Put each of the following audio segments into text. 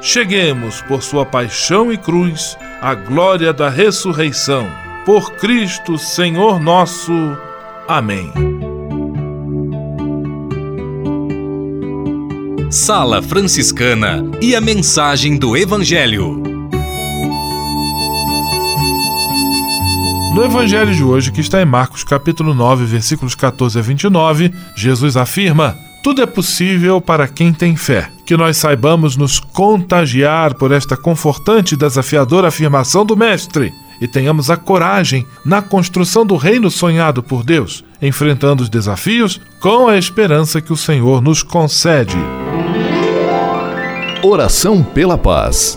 cheguemos, por sua paixão e cruz, à glória da ressurreição. Por Cristo, Senhor nosso. Amém. Sala Franciscana e a mensagem do Evangelho. No Evangelho de hoje, que está em Marcos capítulo 9, versículos 14 a 29, Jesus afirma: tudo é possível para quem tem fé. Que nós saibamos nos contagiar por esta confortante e desafiadora afirmação do Mestre e tenhamos a coragem na construção do reino sonhado por Deus, enfrentando os desafios com a esperança que o Senhor nos concede. Oração pela paz.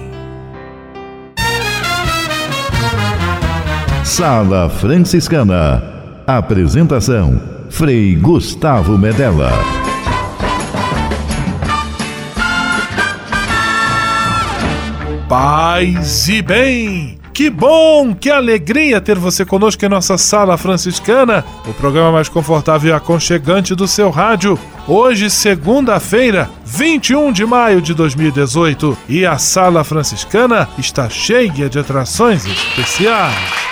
Sala Franciscana. Apresentação: Frei Gustavo Medella. Paz e bem! Que bom, que alegria ter você conosco em nossa sala franciscana, o programa mais confortável e aconchegante do seu rádio. Hoje, segunda-feira, 21 de maio de 2018, e a sala franciscana está cheia de atrações especiais.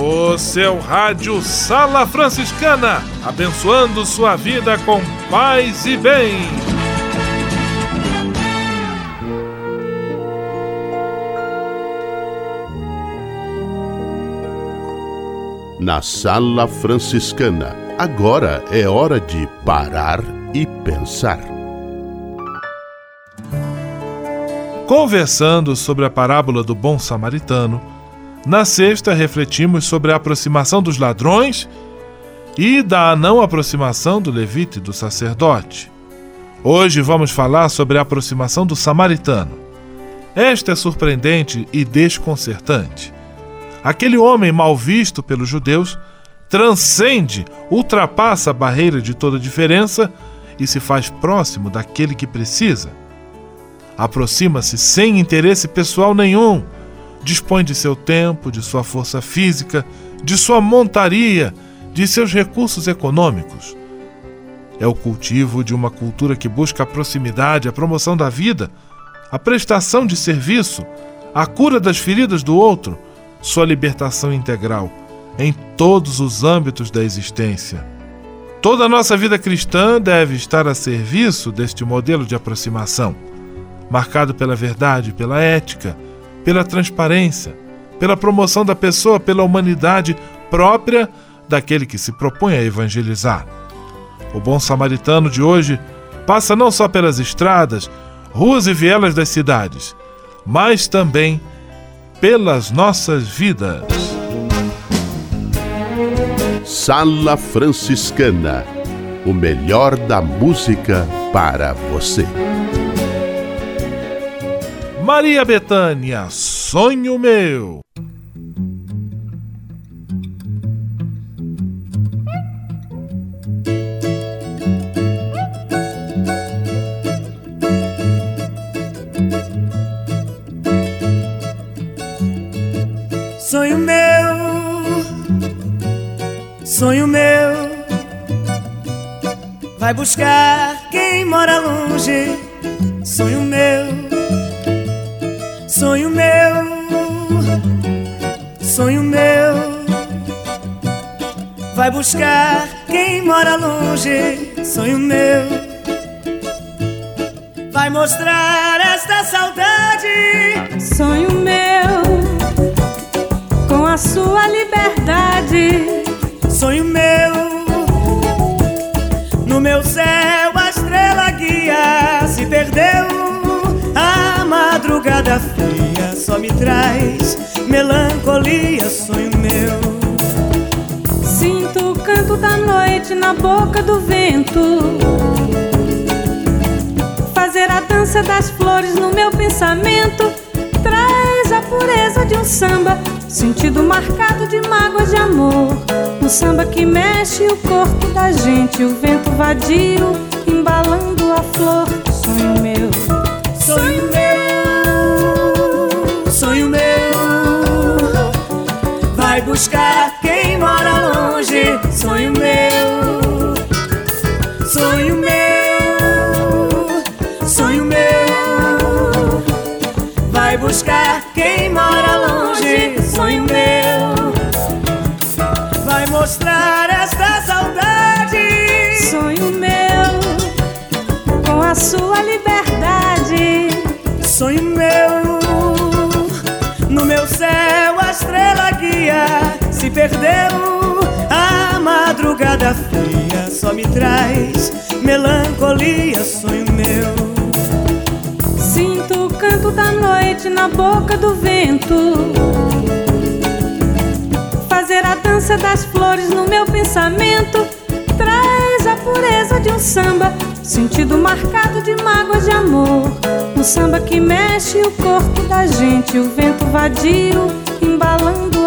O seu rádio Sala Franciscana, abençoando sua vida com paz e bem. Na Sala Franciscana, agora é hora de parar e pensar. Conversando sobre a parábola do bom samaritano, na sexta refletimos sobre a aproximação dos ladrões e da não aproximação do levita e do sacerdote. Hoje vamos falar sobre a aproximação do samaritano. Esta é surpreendente e desconcertante. Aquele homem mal visto pelos judeus transcende, ultrapassa a barreira de toda diferença e se faz próximo daquele que precisa. Aproxima-se sem interesse pessoal nenhum, dispõe de seu tempo, de sua força física, de sua montaria, de seus recursos econômicos. É o cultivo de uma cultura que busca a proximidade, a promoção da vida, a prestação de serviço, a cura das feridas do outro, sua libertação integral em todos os âmbitos da existência. Toda a nossa vida cristã deve estar a serviço deste modelo de aproximação, marcado pela verdade, pela ética, pela transparência, pela promoção da pessoa, pela humanidade própria daquele que se propõe a evangelizar. O bom samaritano de hoje passa não só pelas estradas, ruas e vielas das cidades, mas também pelas nossas vidas. Sala Franciscana o melhor da música para você. Maria Betânia, sonho meu. Sonho meu, sonho meu, vai buscar quem mora longe. Sonho buscar quem mora longe. Sonho meu, vai mostrar esta saudade. Sonho meu com a sua liberdade. Sonho meu, no meu céu a estrela guia se perdeu. A madrugada fria só me traz melancolia. Sonho meu, canto da noite na boca do vento. Fazer a dança das flores no meu pensamento traz a pureza de um samba, sentido marcado de mágoas de amor. Um samba que mexe o corpo da gente, o vento vadio embalando a flor. Sonho meu, sonho meu, sonho meu, vai buscar. Sonho meu, sonho meu, sonho meu, vai buscar quem mora longe. Sonho meu, vai mostrar esta saudade. sonho meu, com a sua liberdade. Sonho meu, no meu céu a estrela guia se perdeu. A madrugada fria só me traz melancolia. Sonho meu, Sinto o canto da noite na boca do vento. Fazer a dança das flores no meu pensamento traz a pureza de um samba, sentido marcado de mágoas de amor. Um samba que mexe o corpo da gente, o vento vadio embalando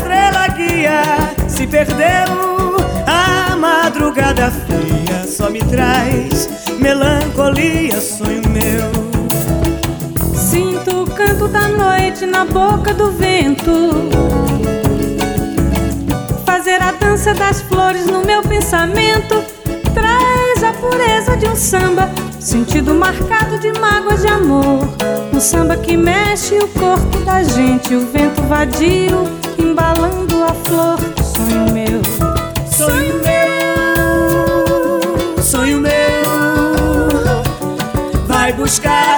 estrela guia se perdeu. A madrugada fria só me traz melancolia, sonho meu. Sinto o canto da noite na boca do vento. Fazer a dança das flores no meu pensamento traz a pureza de um samba, sentido marcado de mágoas de amor. Um samba que mexe o corpo da gente, o vento vadio embalando a flor. Sonho meu, sonho meu, sonho meu. Vai buscar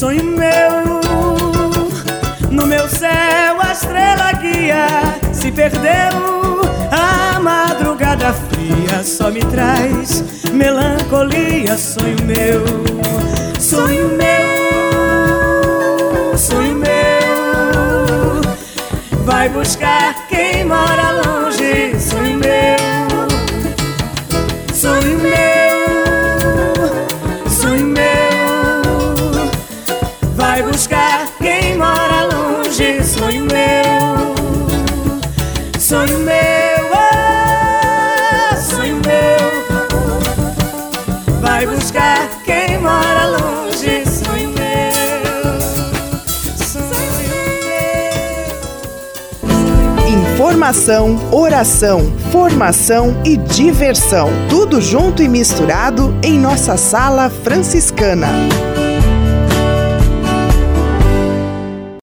sonho meu. No meu céu a estrela guia se perdeu. A madrugada fria só me traz melancolia, sonho meu, sonho meu sonho meu. Vai buscar quem mora Vai buscar quem mora longe, sonho meu. Sonho meu, oh, sonho meu. Vai buscar quem mora longe, sonho meu. Informação, oração, formação e diversão. Tudo junto e misturado em nossa sala franciscana.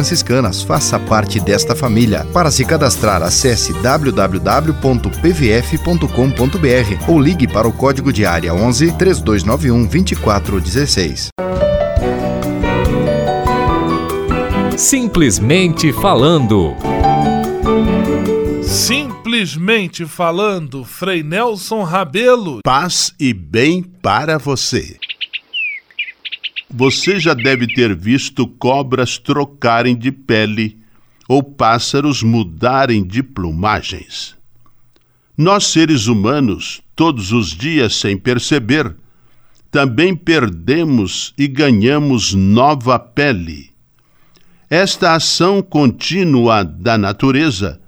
franciscanas. Faça parte desta família. Para se cadastrar, acesse www.pvf.com.br ou ligue para o código de área 11 3291 2416. Simplesmente falando. Simplesmente falando, Frei Nelson Rabelo. Paz e bem para você. Você já deve ter visto cobras trocarem de pele ou pássaros mudarem de plumagens. Nós, seres humanos, todos os dias sem perceber, também perdemos e ganhamos nova pele. Esta ação contínua da natureza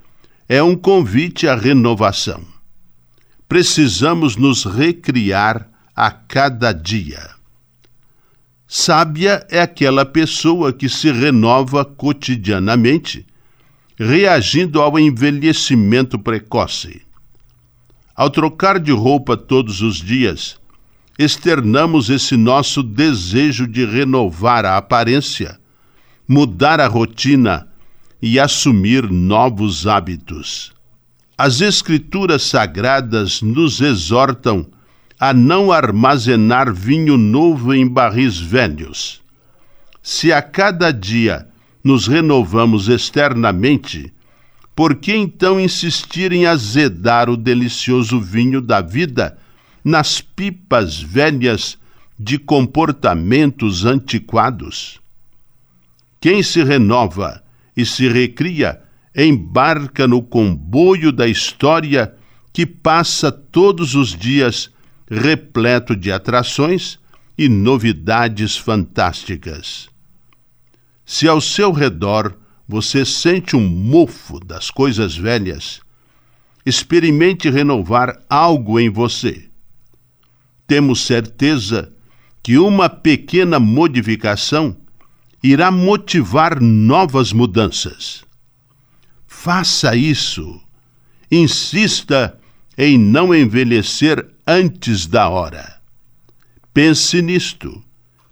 é um convite à renovação. Precisamos nos recriar a cada dia. Sábia é aquela pessoa que se renova cotidianamente, reagindo ao envelhecimento precoce. Ao trocar de roupa todos os dias, externamos esse nosso desejo de renovar a aparência, mudar a rotina e assumir novos hábitos. As Escrituras Sagradas nos exortam a não armazenar vinho novo em barris velhos. Se a cada dia nos renovamos externamente, por que então insistir em azedar o delicioso vinho da vida nas pipas velhas de comportamentos antiquados? Quem se renova e se recria embarca no comboio da história que passa todos os dias repleto de atrações e novidades fantásticas. Se ao seu redor você sente um mofo das coisas velhas, experimente renovar algo em você. Temos certeza que uma pequena modificação irá motivar novas mudanças. Faça isso. Insista em não envelhecer antes da hora. Pense nisto.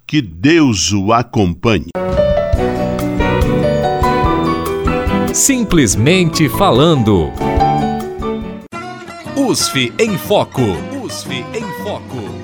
Que Deus o acompanhe. Simplesmente falando. USF em Foco. USF em Foco.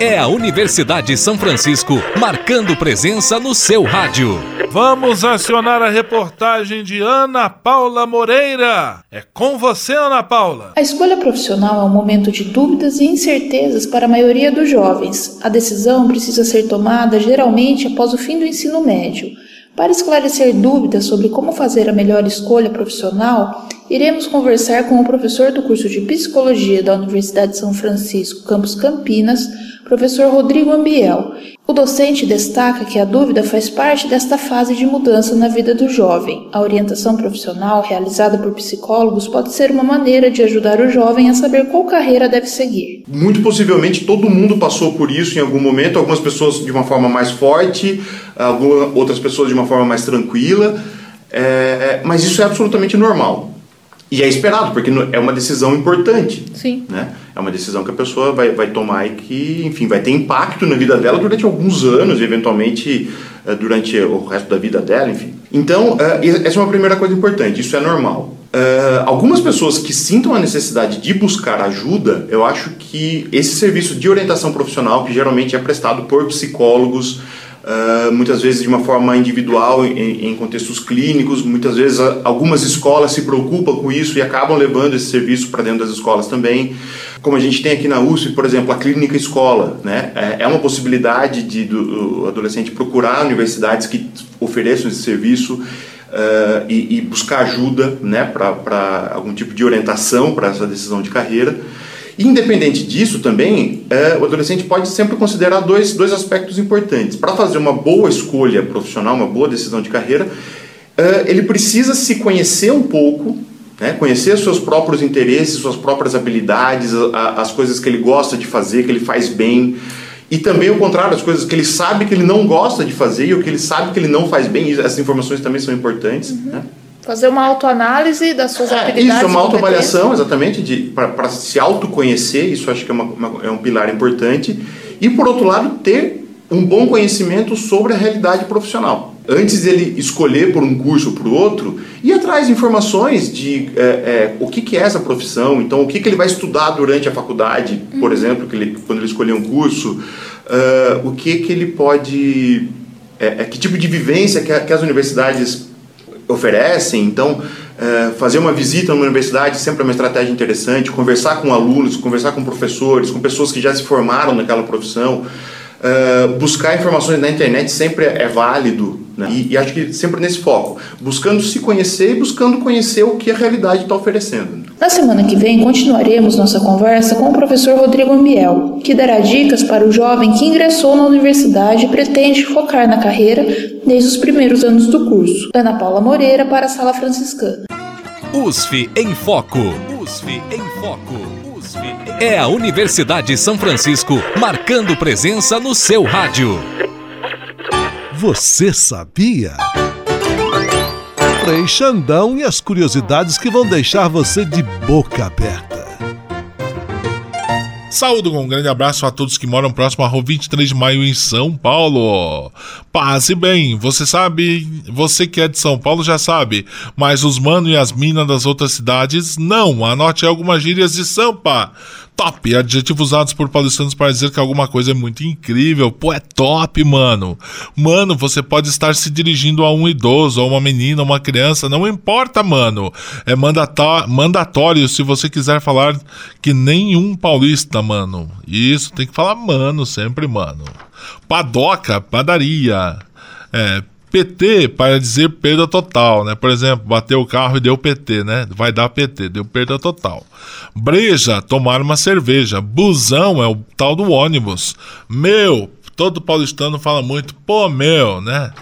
É a Universidade de São Francisco marcando presença no seu rádio. Vamos acionar a reportagem de Ana Paula Moreira. É com você, Ana Paula. A escolha profissional é um momento de dúvidas e incertezas para a maioria dos jovens. A decisão precisa ser tomada geralmente após o fim do ensino médio. Para esclarecer dúvidas sobre como fazer a melhor escolha profissional, iremos conversar com o professor do curso de Psicologia da Universidade de São Francisco, campus Campinas, professor Rodrigo Ambiel. O docente destaca que a dúvida faz parte desta fase de mudança na vida do jovem. A orientação profissional realizada por psicólogos pode ser uma maneira de ajudar o jovem a saber qual carreira deve seguir. Muito possivelmente todo mundo passou por isso em algum momento, algumas pessoas de uma forma mais forte, outras pessoas de uma forma mais tranquila, é, mas isso é absolutamente normal. E é esperado, porque é uma decisão importante. Sim. Né? É uma decisão que a pessoa vai, vai tomar e que, enfim, vai ter impacto na vida dela durante alguns anos, e eventualmente eh, durante o resto da vida dela, enfim. Então, eh, essa é uma primeira coisa importante, isso é normal. Uh, algumas pessoas que sintam a necessidade de buscar ajuda, eu acho que esse serviço de orientação profissional, que geralmente é prestado por psicólogos, Uh, muitas vezes de uma forma individual em, em, contextos clínicos, muitas vezes algumas escolas se preocupam com isso e acabam levando esse serviço para dentro das escolas também. Como a gente tem aqui na USP, por exemplo, a clínica escola, né? é, é uma possibilidade de do, o adolescente procurar universidades que ofereçam esse serviço uh, e, e, buscar ajuda né? para algum tipo de orientação para essa decisão de carreira. Independente disso, também, é, o adolescente pode sempre considerar dois, dois aspectos importantes. Para fazer uma boa escolha profissional, uma boa decisão de carreira, é, ele precisa se conhecer um pouco, né, conhecer seus próprios interesses, suas próprias habilidades, a, as coisas que ele gosta de fazer, que ele faz bem. E também o contrário, as coisas que ele sabe que ele não gosta de fazer e o que ele sabe que ele não faz bem. Essas informações também são importantes. Uhum. Né? Fazer uma autoanálise das suas é, habilidades. Isso, uma autoavaliação, exatamente, para se autoconhecer, isso acho que é, uma, uma, é um pilar importante. E, por outro lado, ter um bom conhecimento sobre a realidade profissional. Antes dele escolher por um curso ou por outro, ir atrás de informações de é, é, o que, que é essa profissão, então o que, que ele vai estudar durante a faculdade, por uhum. exemplo, que ele, quando ele escolher um curso, uh, o que, que ele pode. É, é, que tipo de vivência que, que as universidades oferecem. Então, é, fazer uma visita numa universidade sempre é uma estratégia interessante. Conversar com alunos, conversar com professores, com pessoas que já se formaram naquela profissão. É, buscar informações na internet sempre é válido né? e, e, acho que sempre nesse foco, buscando se conhecer e buscando conhecer o que a realidade está oferecendo. Na semana que vem continuaremos nossa conversa com o professor Rodrigo Ambiel, que dará dicas para o jovem que ingressou na universidade e pretende focar na carreira desde os primeiros anos do curso. Ana Paula Moreira para a Sala Franciscana. USF em Foco. USF em Foco. É a Universidade de São Francisco marcando presença no seu rádio. Você sabia? Frei Xandão e as curiosidades que vão deixar você de boca aberta. Saúdo com um grande abraço a todos que moram próximo à Rua 23 de Maio em São Paulo. Passe bem, você sabe, você que é de São Paulo já sabe, mas os mano e as minas das outras cidades não. Anote algumas gírias de Sampa top, adjetivos usados por paulistanos para dizer que alguma coisa é muito incrível. Pô, é top, mano. Mano, você pode estar se dirigindo a um idoso, a uma menina, a uma criança, não importa, mano. É mandatório se você quiser falar que nenhum paulista, mano. Isso, tem que falar mano sempre, mano. Padoca, padaria. É, PT para dizer perda total, né? Por exemplo, bateu o carro e deu PT, né? Vai dar PT, deu perda total. Breja, tomar uma cerveja. Busão é o tal do ônibus. Meu, todo paulistano fala muito, pô, meu, né?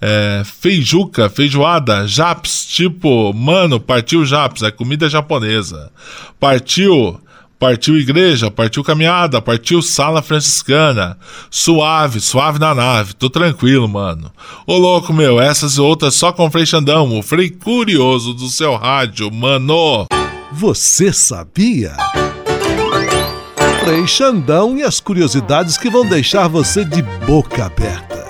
É, feijuca, feijoada, japs, tipo, mano, partiu japs, é comida japonesa. Partiu Partiu igreja, partiu caminhada, partiu sala franciscana. Suave, suave na nave, tô tranquilo, mano. Ô louco, meu, essas e outras só com o Frei Xandão, o Frei Curioso do seu rádio, mano. Você sabia? Frei Xandão e as curiosidades que vão deixar você de boca aberta.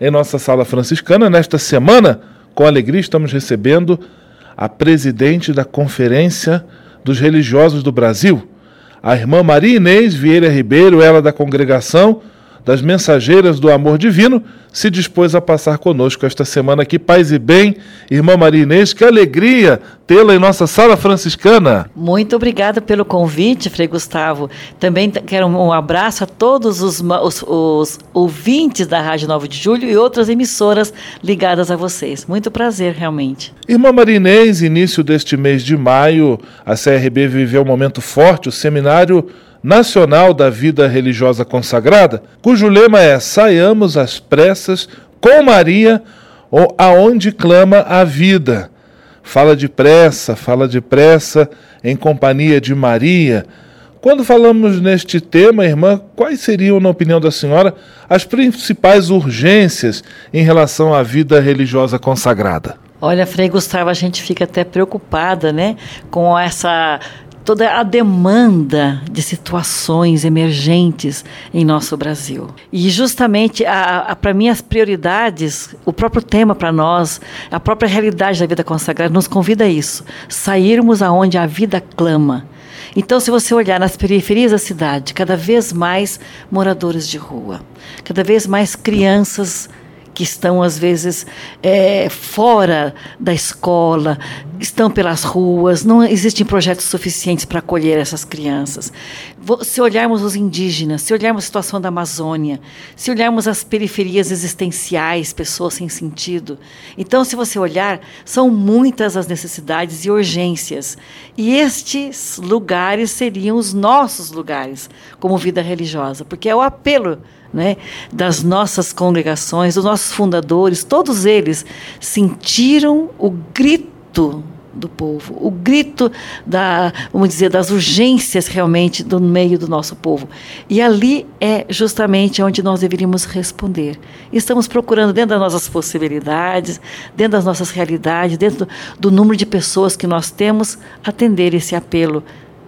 em nossa sala franciscana. Nesta semana, com alegria, estamos recebendo a presidente da Conferência dos Religiosos do Brasil, a irmã Maria Inês Vieira Ribeiro, ela da congregação das Mensageiras do Amor Divino, se dispôs a passar conosco esta semana aqui. Paz e bem, irmã Maria Inês, que alegria tê-la em nossa sala franciscana. Muito obrigada pelo convite, Frei Gustavo. Também quero um abraço a todos os, os, os ouvintes da Rádio 9 de Julho e outras emissoras ligadas a vocês. Muito prazer, realmente. Irmã Maria Inês, início deste mês de maio, a CRB viveu um momento forte, o seminário Nacional da Vida Religiosa Consagrada, cujo lema é Saiamos às pressas com Maria, ou aonde clama a vida. Fala de pressa, fala de pressa em companhia de Maria. Quando falamos neste tema, irmã, quais seriam, na opinião da senhora, as principais urgências em relação à vida religiosa consagrada? Olha, Frei Gustavo, a gente fica até preocupada, né, com essa toda a demanda de situações emergentes em nosso Brasil. E justamente, para mim, as prioridades, o próprio tema para nós, a própria realidade da vida consagrada nos convida a isso, sairmos aonde a vida clama. Então, se você olhar nas periferias da cidade, cada vez mais moradores de rua, cada vez mais crianças que estão, às vezes, é, fora da escola, estão pelas ruas, não existem projetos suficientes para acolher essas crianças. Se olharmos os indígenas, se olharmos a situação da Amazônia, se olharmos as periferias existenciais, pessoas sem sentido. Então, se você olhar, são muitas as necessidades e urgências. E estes lugares seriam os nossos lugares como vida religiosa, porque é o apelo né, das nossas congregações, dos nossos fundadores, todos eles sentiram o grito do povo, o grito da, vamos dizer, das urgências realmente do meio do nosso povo. E ali é justamente onde nós deveríamos responder. Estamos procurando dentro das nossas possibilidades, dentro das nossas realidades, dentro do, do número de pessoas que nós temos, atender esse apelo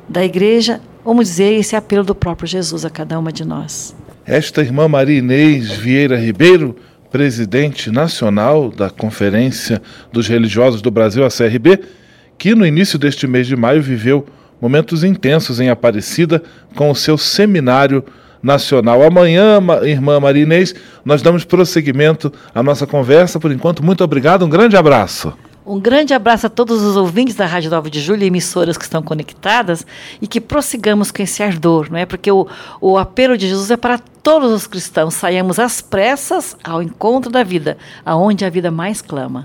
da igreja, vamos dizer, esse apelo do próprio Jesus a cada uma de nós. Esta irmã Maria Inês Vieira Ribeiro, presidente nacional da Conferência dos Religiosos do Brasil, a CRB, que no início deste mês de maio viveu momentos intensos em Aparecida com o seu seminário nacional. Amanhã, irmã Maria Inês, nós damos prosseguimento à nossa conversa. Por enquanto, muito obrigado, um grande abraço. Um grande abraço a todos os ouvintes da Rádio 9 de Julho e emissoras que estão conectadas e que prossigamos com esse ardor, não é? Porque o, o apelo de Jesus é para todos os cristãos. Saiamos às pressas ao encontro da vida, aonde a vida mais clama.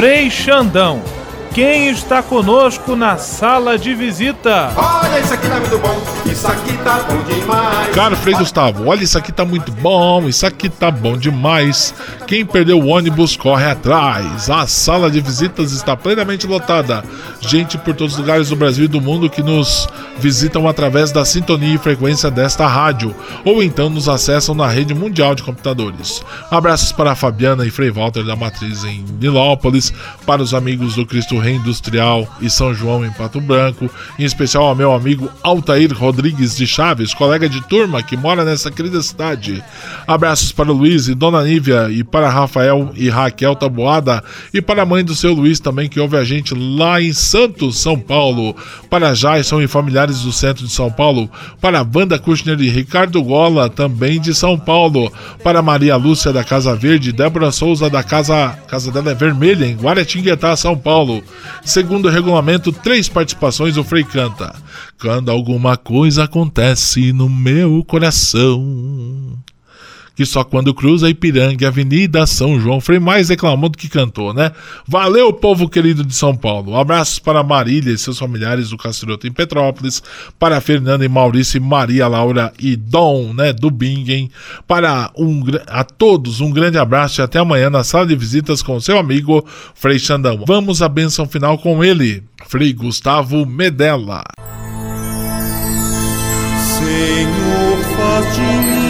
Frei Xandão, quem está conosco na sala de visita? Olha, isso aqui tá muito bom, isso aqui tá bom demais. Cara, Frei Gustavo, olha, isso aqui tá muito bom, isso aqui tá bom demais. Quem perdeu o ônibus corre atrás. A sala de visitas está plenamente lotada. Gente por todos os lugares do Brasil e do mundo que nos visitam através da sintonia e frequência desta rádio, ou então nos acessam na rede mundial de computadores. Abraços para a Fabiana e Frei Walter da Matriz em Nilópolis, para os amigos do Cristo Reindustrial e São João em Pato Branco, em especial ao meu amigo Altair Rodrigues de Chaves, colega de turma que mora nessa querida cidade. Abraços para Luiz e Dona Nívia e para Rafael e Raquel Taboada e para a mãe do seu Luiz também que ouve a gente lá em Santos, São Paulo. Para Jason e familiares do centro de São Paulo. Para Wanda Kushner e Ricardo Gola, também de São Paulo. Para Maria Lúcia da Casa Verde, Débora Souza da Casa, casa dela é Vermelha, em Guaratinguetá, São Paulo. Segundo o regulamento, três participações o Frei canta. Quando alguma coisa acontece no meu coração que só quando cruza Ipiranga Avenida São João Frei mais reclamou do que cantou, né? Valeu, povo querido de São Paulo. Abraços para Marília e seus familiares do Castiroto em Petrópolis, para Fernanda e Maurício, Maria Laura e Dom, né, do Bingen. Para um, a todos um grande abraço e até amanhã na sala de visitas com seu amigo Frei Xandão. Vamos à benção final com ele, Frei Gustavo Medella. Senhor, faz de mim